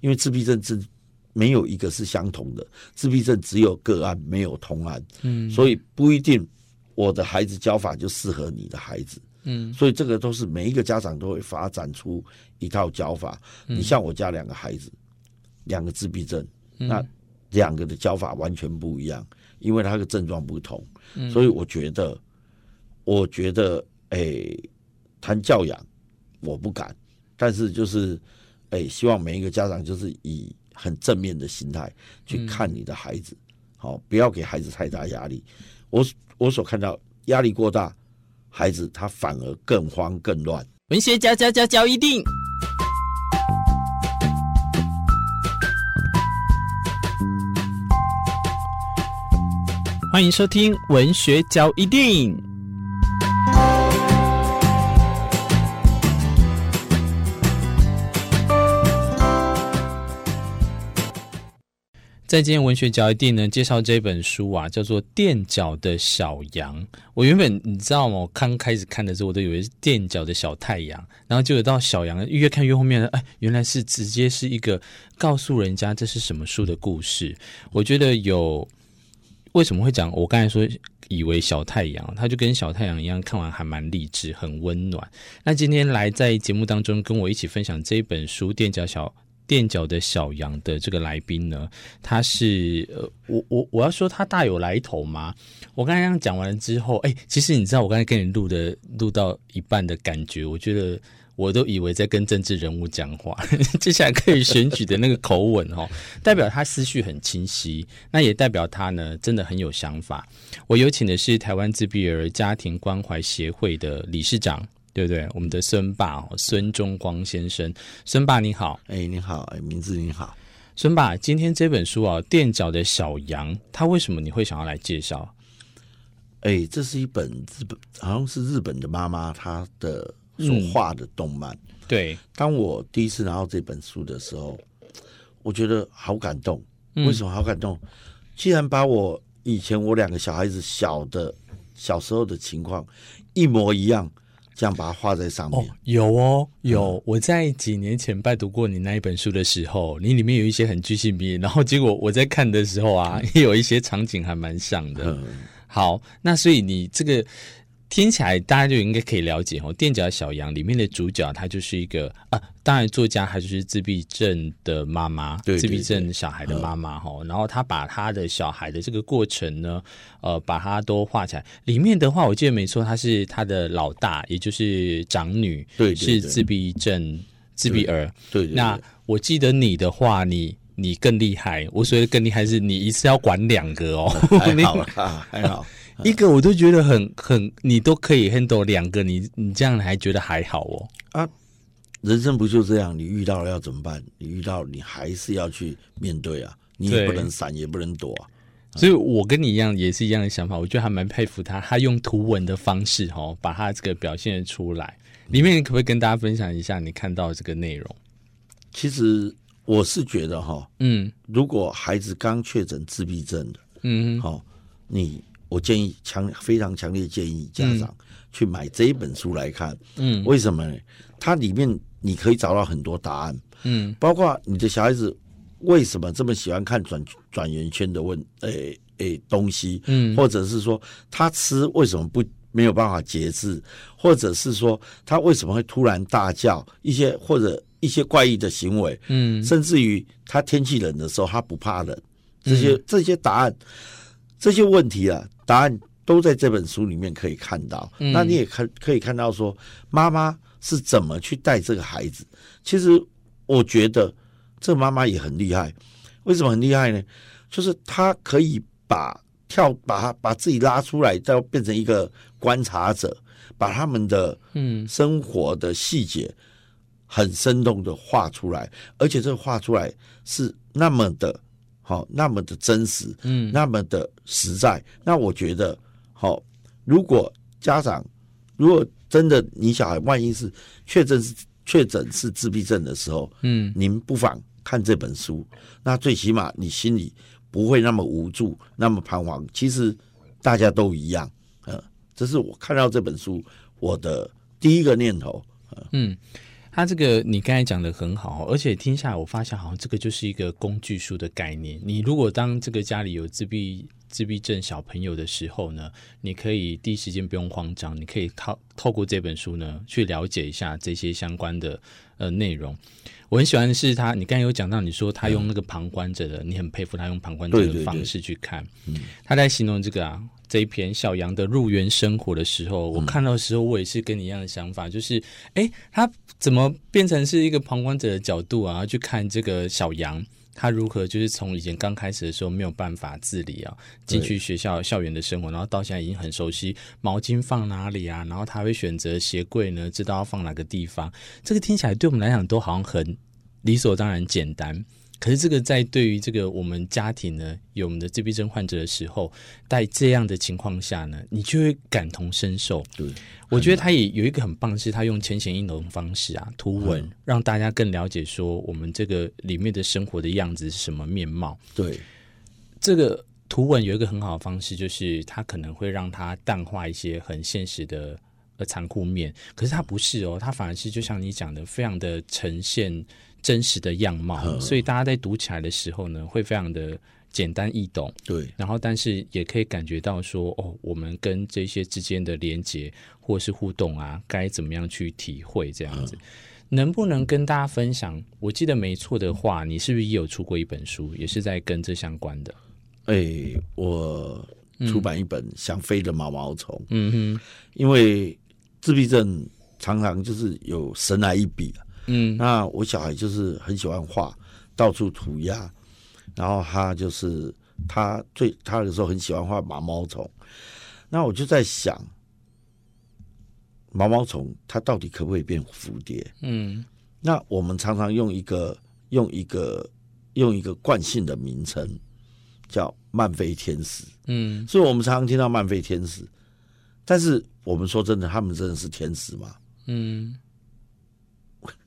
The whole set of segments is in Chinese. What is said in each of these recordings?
因为自闭症是没有一个是相同的，自闭症只有个案没有同案，嗯，所以不一定我的孩子教法就适合你的孩子，嗯，所以这个都是每一个家长都会发展出一套教法。你像我家两个孩子，两个自闭症，那两个的教法完全不一样，因为他的症状不同，所以我觉得，我觉得，哎，谈教养我不敢，但是就是，哎，希望每一个家长就是以。很正面的心态去看你的孩子，好、嗯，不要给孩子太大压力。我我所看到压力过大，孩子他反而更慌更乱。文学家家家教一定，欢迎收听文学教一定。在今天文学角一定呢，介绍这本书啊，叫做《垫脚的小羊》。我原本你知道吗？我刚开始看的时候，我都以为是垫脚的小太阳，然后就有到小羊，越看越后面了，哎，原来是直接是一个告诉人家这是什么书的故事。我觉得有为什么会讲？我刚才说以为小太阳，它就跟小太阳一样，看完还蛮励志，很温暖。那今天来在节目当中跟我一起分享这本书《垫脚小》。垫脚的小羊的这个来宾呢，他是呃，我我我要说他大有来头吗？我刚才这样讲完了之后，哎，其实你知道我刚才跟你录的录到一半的感觉，我觉得我都以为在跟政治人物讲话，接下来可以选举的那个口吻哦，代表他思绪很清晰，那也代表他呢真的很有想法。我有请的是台湾自闭儿家庭关怀协会的理事长。对不对？我们的孙爸哦孙中光先生，孙爸你好，哎，你好，哎，名字你好，孙爸，今天这本书啊，垫脚的小羊，它为什么你会想要来介绍？哎，这是一本日本，好像是日本的妈妈她的所画的动漫。嗯、对，当我第一次拿到这本书的时候，我觉得好感动。为什么好感动？嗯、既然把我以前我两个小孩子小的小时候的情况一模一样。这样把它画在上面。哦，有哦，有。嗯、我在几年前拜读过你那一本书的时候，你里面有一些很具象比，然后结果我在看的时候啊，也有一些场景还蛮像的。嗯、好，那所以你这个。听起来大家就应该可以了解哦，《垫脚小羊》里面的主角他就是一个啊，当然作家他就是自闭症的妈妈，对，对，对，自闭症小孩的妈妈哈。然后他把他的小孩的这个过程呢，呃，把它都画起来。里面的话，我记得没错，他是他的老大，也就是长女，对，是自闭症自闭儿。对，那我记得你的话，你你更厉害。我所谓的更厉害是你一次要管两个哦，还好 啊，还好。一个我都觉得很很，你都可以 handle 两个，你你这样还觉得还好哦？啊，人生不就这样？你遇到了要怎么办？你遇到你还是要去面对啊，你也不能闪，也不能躲啊。所以我跟你一样，也是一样的想法。我觉得还蛮佩服他，他用图文的方式哦，把他这个表现出来。里面你可不可以跟大家分享一下你看到这个内容？其实我是觉得哈，嗯，如果孩子刚确诊自闭症的，嗯，好，你。我建议强非常强烈建议家长去买这一本书来看，嗯，为什么呢？它里面你可以找到很多答案，嗯，包括你的小孩子为什么这么喜欢看转转圆圈的问，诶、欸、诶、欸、东西，嗯，或者是说他吃为什么不没有办法节制，或者是说他为什么会突然大叫，一些或者一些怪异的行为，嗯，甚至于他天气冷的时候他不怕冷，这些这些答案。这些问题啊，答案都在这本书里面可以看到。嗯、那你也看可以看到说，妈妈是怎么去带这个孩子。其实我觉得这妈妈也很厉害。为什么很厉害呢？就是她可以把跳，把她把自己拉出来，再变成一个观察者，把他们的嗯生活的细节很生动的画出来，而且这个画出来是那么的。好，那么的真实，嗯，那么的实在。那我觉得，好，如果家长如果真的你小孩万一是确诊是确诊是自闭症的时候，嗯，您不妨看这本书。那最起码你心里不会那么无助，那么彷徨。其实大家都一样，呃，这是我看到这本书我的第一个念头。嗯，他这个你刚才讲的很好，而且听下来我发现好像这个就是一个工具书的概念。你如果当这个家里有自闭自闭症小朋友的时候呢，你可以第一时间不用慌张，你可以透透过这本书呢去了解一下这些相关的呃内容。我很喜欢的是他，你刚才有讲到，你说他用那个旁观者的，嗯、你很佩服他用旁观者的方式去看。对对对，他在形容这个啊这一篇小羊的入园生活的时候，我看到的时候，我也是跟你一样的想法，就是哎，他怎么变成是一个旁观者的角度啊，去看这个小羊。他如何就是从以前刚开始的时候没有办法自理啊，进去学校校园的生活，然后到现在已经很熟悉毛巾放哪里啊，然后他会选择鞋柜呢，知道要放哪个地方。这个听起来对我们来讲都好像很理所当然简单。可是这个在对于这个我们家庭呢，有我们的自闭症患者的时候，在这样的情况下呢，你就会感同身受。对，我觉得他也有一个很棒是，他用浅显易懂的方式啊，图文、嗯、让大家更了解说我们这个里面的生活的样子是什么面貌。对，这个图文有一个很好的方式，就是它可能会让它淡化一些很现实的呃残酷面。可是它不是哦，它反而是就像你讲的，非常的呈现。真实的样貌，所以大家在读起来的时候呢，会非常的简单易懂。对，然后但是也可以感觉到说，哦，我们跟这些之间的连接或是互动啊，该怎么样去体会这样子？能不能跟大家分享？我记得没错的话，你是不是也有出过一本书，也是在跟这相关的？哎，我出版一本《想飞的毛毛虫》。嗯哼，因为自闭症常常就是有神来一笔。嗯，那我小孩就是很喜欢画，到处涂鸦，然后他就是他最他有时候很喜欢画毛毛虫，那我就在想，毛毛虫它到底可不可以变蝴蝶？嗯，那我们常常用一个用一个用一个惯性的名称叫漫飞天使，嗯，所以我们常常听到漫飞天使，但是我们说真的，他们真的是天使吗？嗯。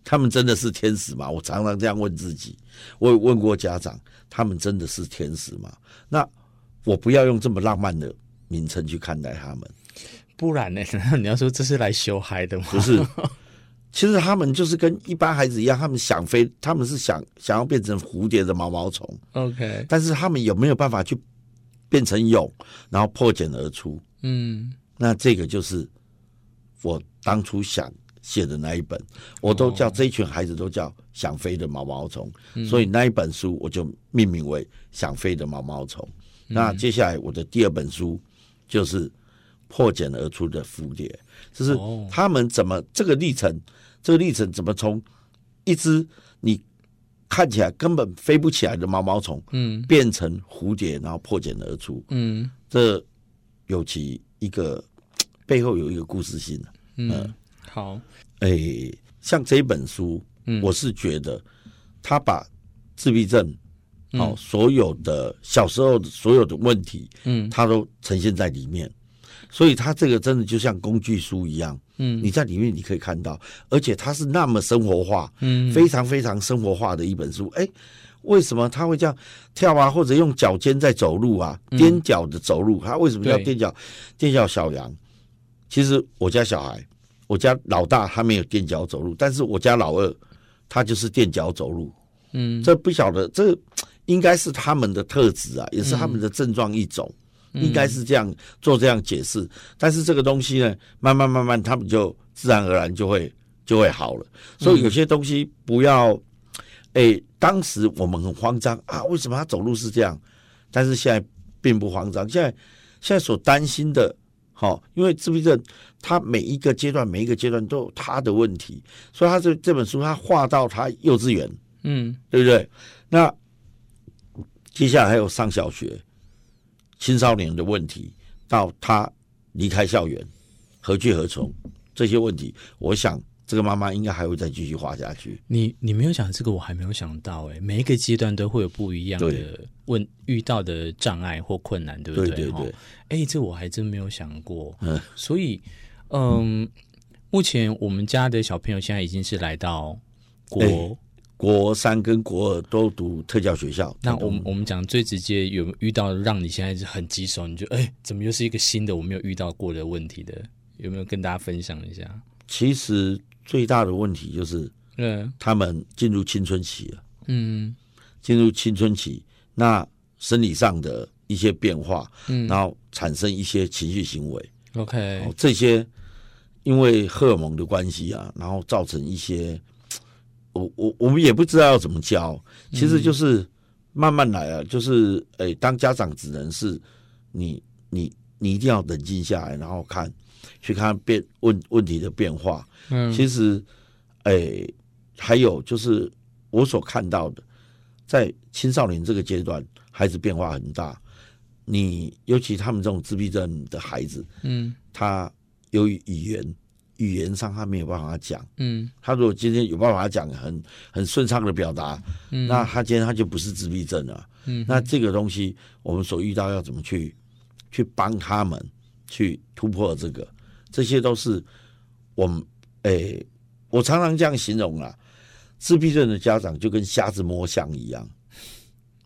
他们真的是天使吗？我常常这样问自己。我也问过家长，他们真的是天使吗？那我不要用这么浪漫的名称去看待他们，不然呢？难 道你要说这是来修嗨的吗？不是，其实他们就是跟一般孩子一样，他们想飞，他们是想想要变成蝴蝶的毛毛虫。OK，但是他们有没有办法去变成蛹，然后破茧而出？嗯，那这个就是我当初想。写的那一本，我都叫这一群孩子都叫想飞的毛毛虫，哦、所以那一本书我就命名为想飞的毛毛虫。嗯、那接下来我的第二本书就是破茧而出的蝴蝶，就是他们怎么这个历程，这个历程怎么从一只你看起来根本飞不起来的毛毛虫，嗯，变成蝴蝶，然后破茧而出，嗯，这有其一个背后有一个故事性嗯。嗯好，哎、欸，像这本书，嗯，我是觉得他把自闭症，哦、嗯、所有的小时候的所有的问题，嗯，他都呈现在里面，所以他这个真的就像工具书一样，嗯，你在里面你可以看到，而且它是那么生活化，嗯，非常非常生活化的一本书。哎、欸，为什么他会这样跳啊，或者用脚尖在走路啊，踮脚的走路？他为什么要踮脚？踮脚小羊？其实我家小孩。我家老大他没有踮脚走路，但是我家老二他就是踮脚走路。嗯，这不晓得，这应该是他们的特质啊，也是他们的症状一种，嗯、应该是这样做这样解释。但是这个东西呢，慢慢慢慢，他们就自然而然就会就会好了。所以有些东西不要，哎、欸，当时我们很慌张啊，为什么他走路是这样？但是现在并不慌张，现在现在所担心的。好，因为自闭症，他每一个阶段，每一个阶段都有他的问题，所以他这这本书他画到他幼稚园，嗯，对不对？那接下来还有上小学、青少年的问题，到他离开校园何去何从这些问题，我想。这个妈妈应该还会再继续画下去。你你没有讲这个，我还没有想到哎。每一个阶段都会有不一样的问遇到的障碍或困难，对不对？对对对。哎，这我还真没有想过。嗯。所以，嗯，目前我们家的小朋友现在已经是来到国国三跟国二都读特教学校。那我们我们讲最直接，有没有遇到让你现在是很棘手？你就哎，怎么又是一个新的我没有遇到过的问题的？有没有跟大家分享一下？其实。最大的问题就是嗯，他们进入青春期了，嗯，进入青春期，那生理上的一些变化，嗯，然后产生一些情绪行为，OK，这些因为荷尔蒙的关系啊，然后造成一些，我我我们也不知道要怎么教，其实就是慢慢来啊，就是诶，当家长只能是你你你一定要冷静下来，然后看。去看变问问题的变化，嗯，其实，哎、欸，还有就是我所看到的，在青少年这个阶段，孩子变化很大。你尤其他们这种自闭症的孩子，嗯，他由于语言语言上他没有办法讲，嗯，他如果今天有办法讲很很顺畅的表达，嗯，那他今天他就不是自闭症了，嗯，那这个东西我们所遇到要怎么去去帮他们去突破这个。这些都是我们诶、欸，我常常这样形容啊，自闭症的家长就跟瞎子摸象一样，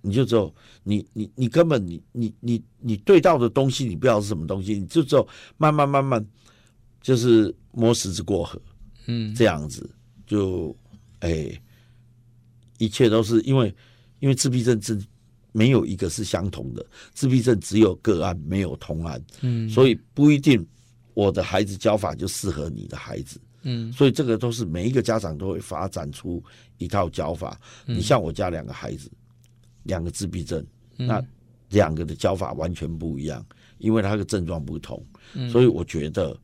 你就只有你你你根本你你你你对到的东西，你不知道是什么东西，你就只有慢慢慢慢就是摸石子过河，嗯，这样子。就诶、欸，一切都是因为因为自闭症是没有一个是相同的，自闭症只有个案没有同案，嗯，所以不一定。我的孩子教法就适合你的孩子，嗯，所以这个都是每一个家长都会发展出一套教法。你像我家两个孩子，两个自闭症，那两个的教法完全不一样，因为他的症状不同，所以我觉得，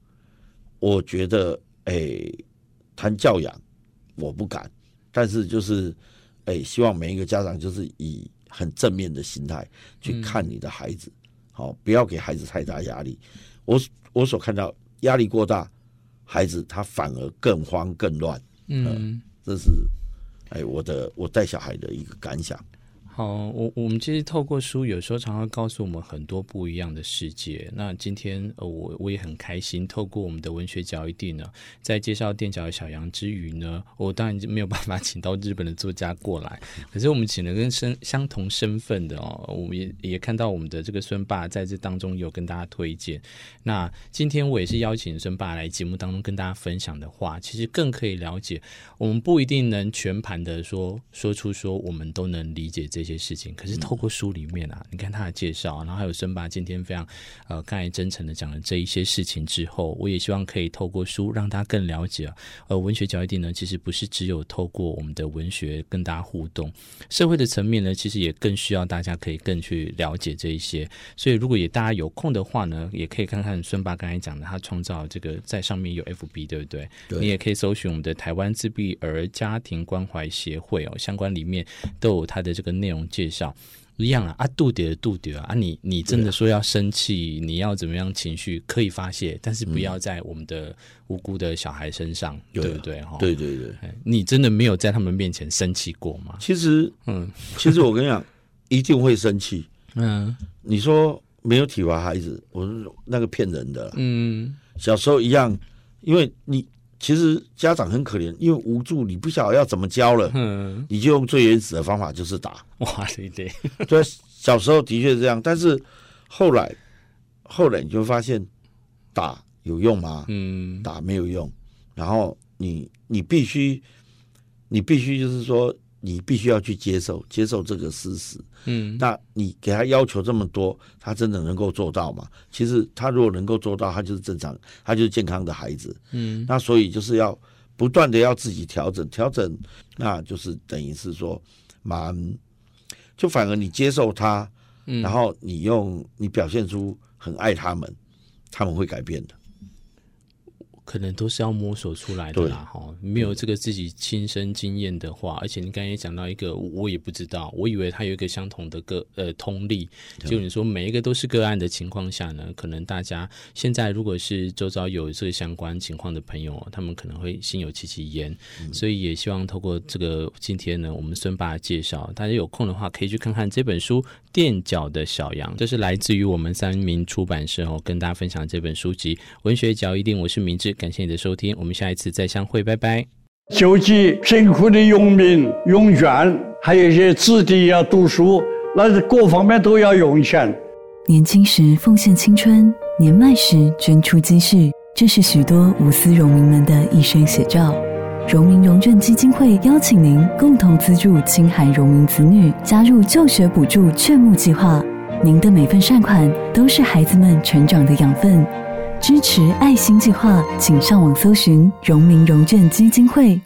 我觉得，诶，谈教养我不敢，但是就是，诶，希望每一个家长就是以很正面的心态去看你的孩子，好，不要给孩子太大压力。我。我所看到压力过大，孩子他反而更慌更乱。嗯，这是哎，我的我带小孩的一个感想。好，我我们其实透过书，有时候常常告诉我们很多不一样的世界。那今天呃，我我也很开心，透过我们的文学角一定呢，在介绍垫脚的小羊之余呢，我当然就没有办法请到日本的作家过来，可是我们请了跟身相同身份的哦，我们也也看到我们的这个孙爸在这当中有跟大家推荐。那今天我也是邀请孙爸来节目当中跟大家分享的话，其实更可以了解，我们不一定能全盘的说说出说我们都能理解这。这些事情，可是透过书里面啊，你看他的介绍，然后还有孙爸今天非常呃，刚才真诚的讲了这一些事情之后，我也希望可以透过书让大家更了解啊。呃，文学角一定呢，其实不是只有透过我们的文学跟大家互动，社会的层面呢，其实也更需要大家可以更去了解这一些。所以，如果也大家有空的话呢，也可以看看孙爸刚才讲的，他创造这个在上面有 FB，对不对？对。你也可以搜寻我们的台湾自闭儿家庭关怀协会哦，相关里面都有他的这个内容。介绍一样啊，啊，度点的度点啊，你你真的说要生气，你要怎么样情绪可以发泄，但是不要在我们的无辜的小孩身上，对不对？哈，对对对，你真的没有在他们面前生气过吗？其实，嗯，其实我跟你讲，一定会生气。嗯，你说没有体罚孩子，我是那个骗人的。嗯，小时候一样，因为你。其实家长很可怜，因为无助，你不晓得要怎么教了，嗯，你就用最原始的方法，就是打。哇，对对，对，小时候的确是这样，但是后来，后来你就发现打有用吗？嗯，打没有用。然后你你必须，你必须就是说。你必须要去接受，接受这个事实。嗯，那你给他要求这么多，他真的能够做到吗？其实他如果能够做到，他就是正常，他就是健康的孩子。嗯，那所以就是要不断的要自己调整，调整，那就是等于是说，蛮就反而你接受他，嗯，然后你用你表现出很爱他们，他们会改变的。可能都是要摸索出来的啦，哈，没有这个自己亲身经验的话，而且你刚才也讲到一个，我也不知道，我以为它有一个相同的个呃通例，就你说每一个都是个案的情况下呢，可能大家现在如果是周遭有这个相关情况的朋友，他们可能会心有戚戚焉，嗯，所以也希望透过这个今天呢，我们孙爸介绍，大家有空的话可以去看看这本书《垫脚的小羊》，这是来自于我们三民出版社哦，跟大家分享这本书籍《文学脚一定》，我是明感谢你的收听，我们下一次再相会，拜拜。救济贫苦的农民、农眷，还有一些子弟要读书，那是各方面都要用钱。年轻时奉献青春，年迈时捐出积蓄，这是许多无私农民们的一生写照。荣民荣眷基金会邀请您共同资助青海荣民子女加入就学补助劝募计划。您的每份善款都是孩子们成长的养分。支持爱心计划请上网搜寻荣民融券基金会。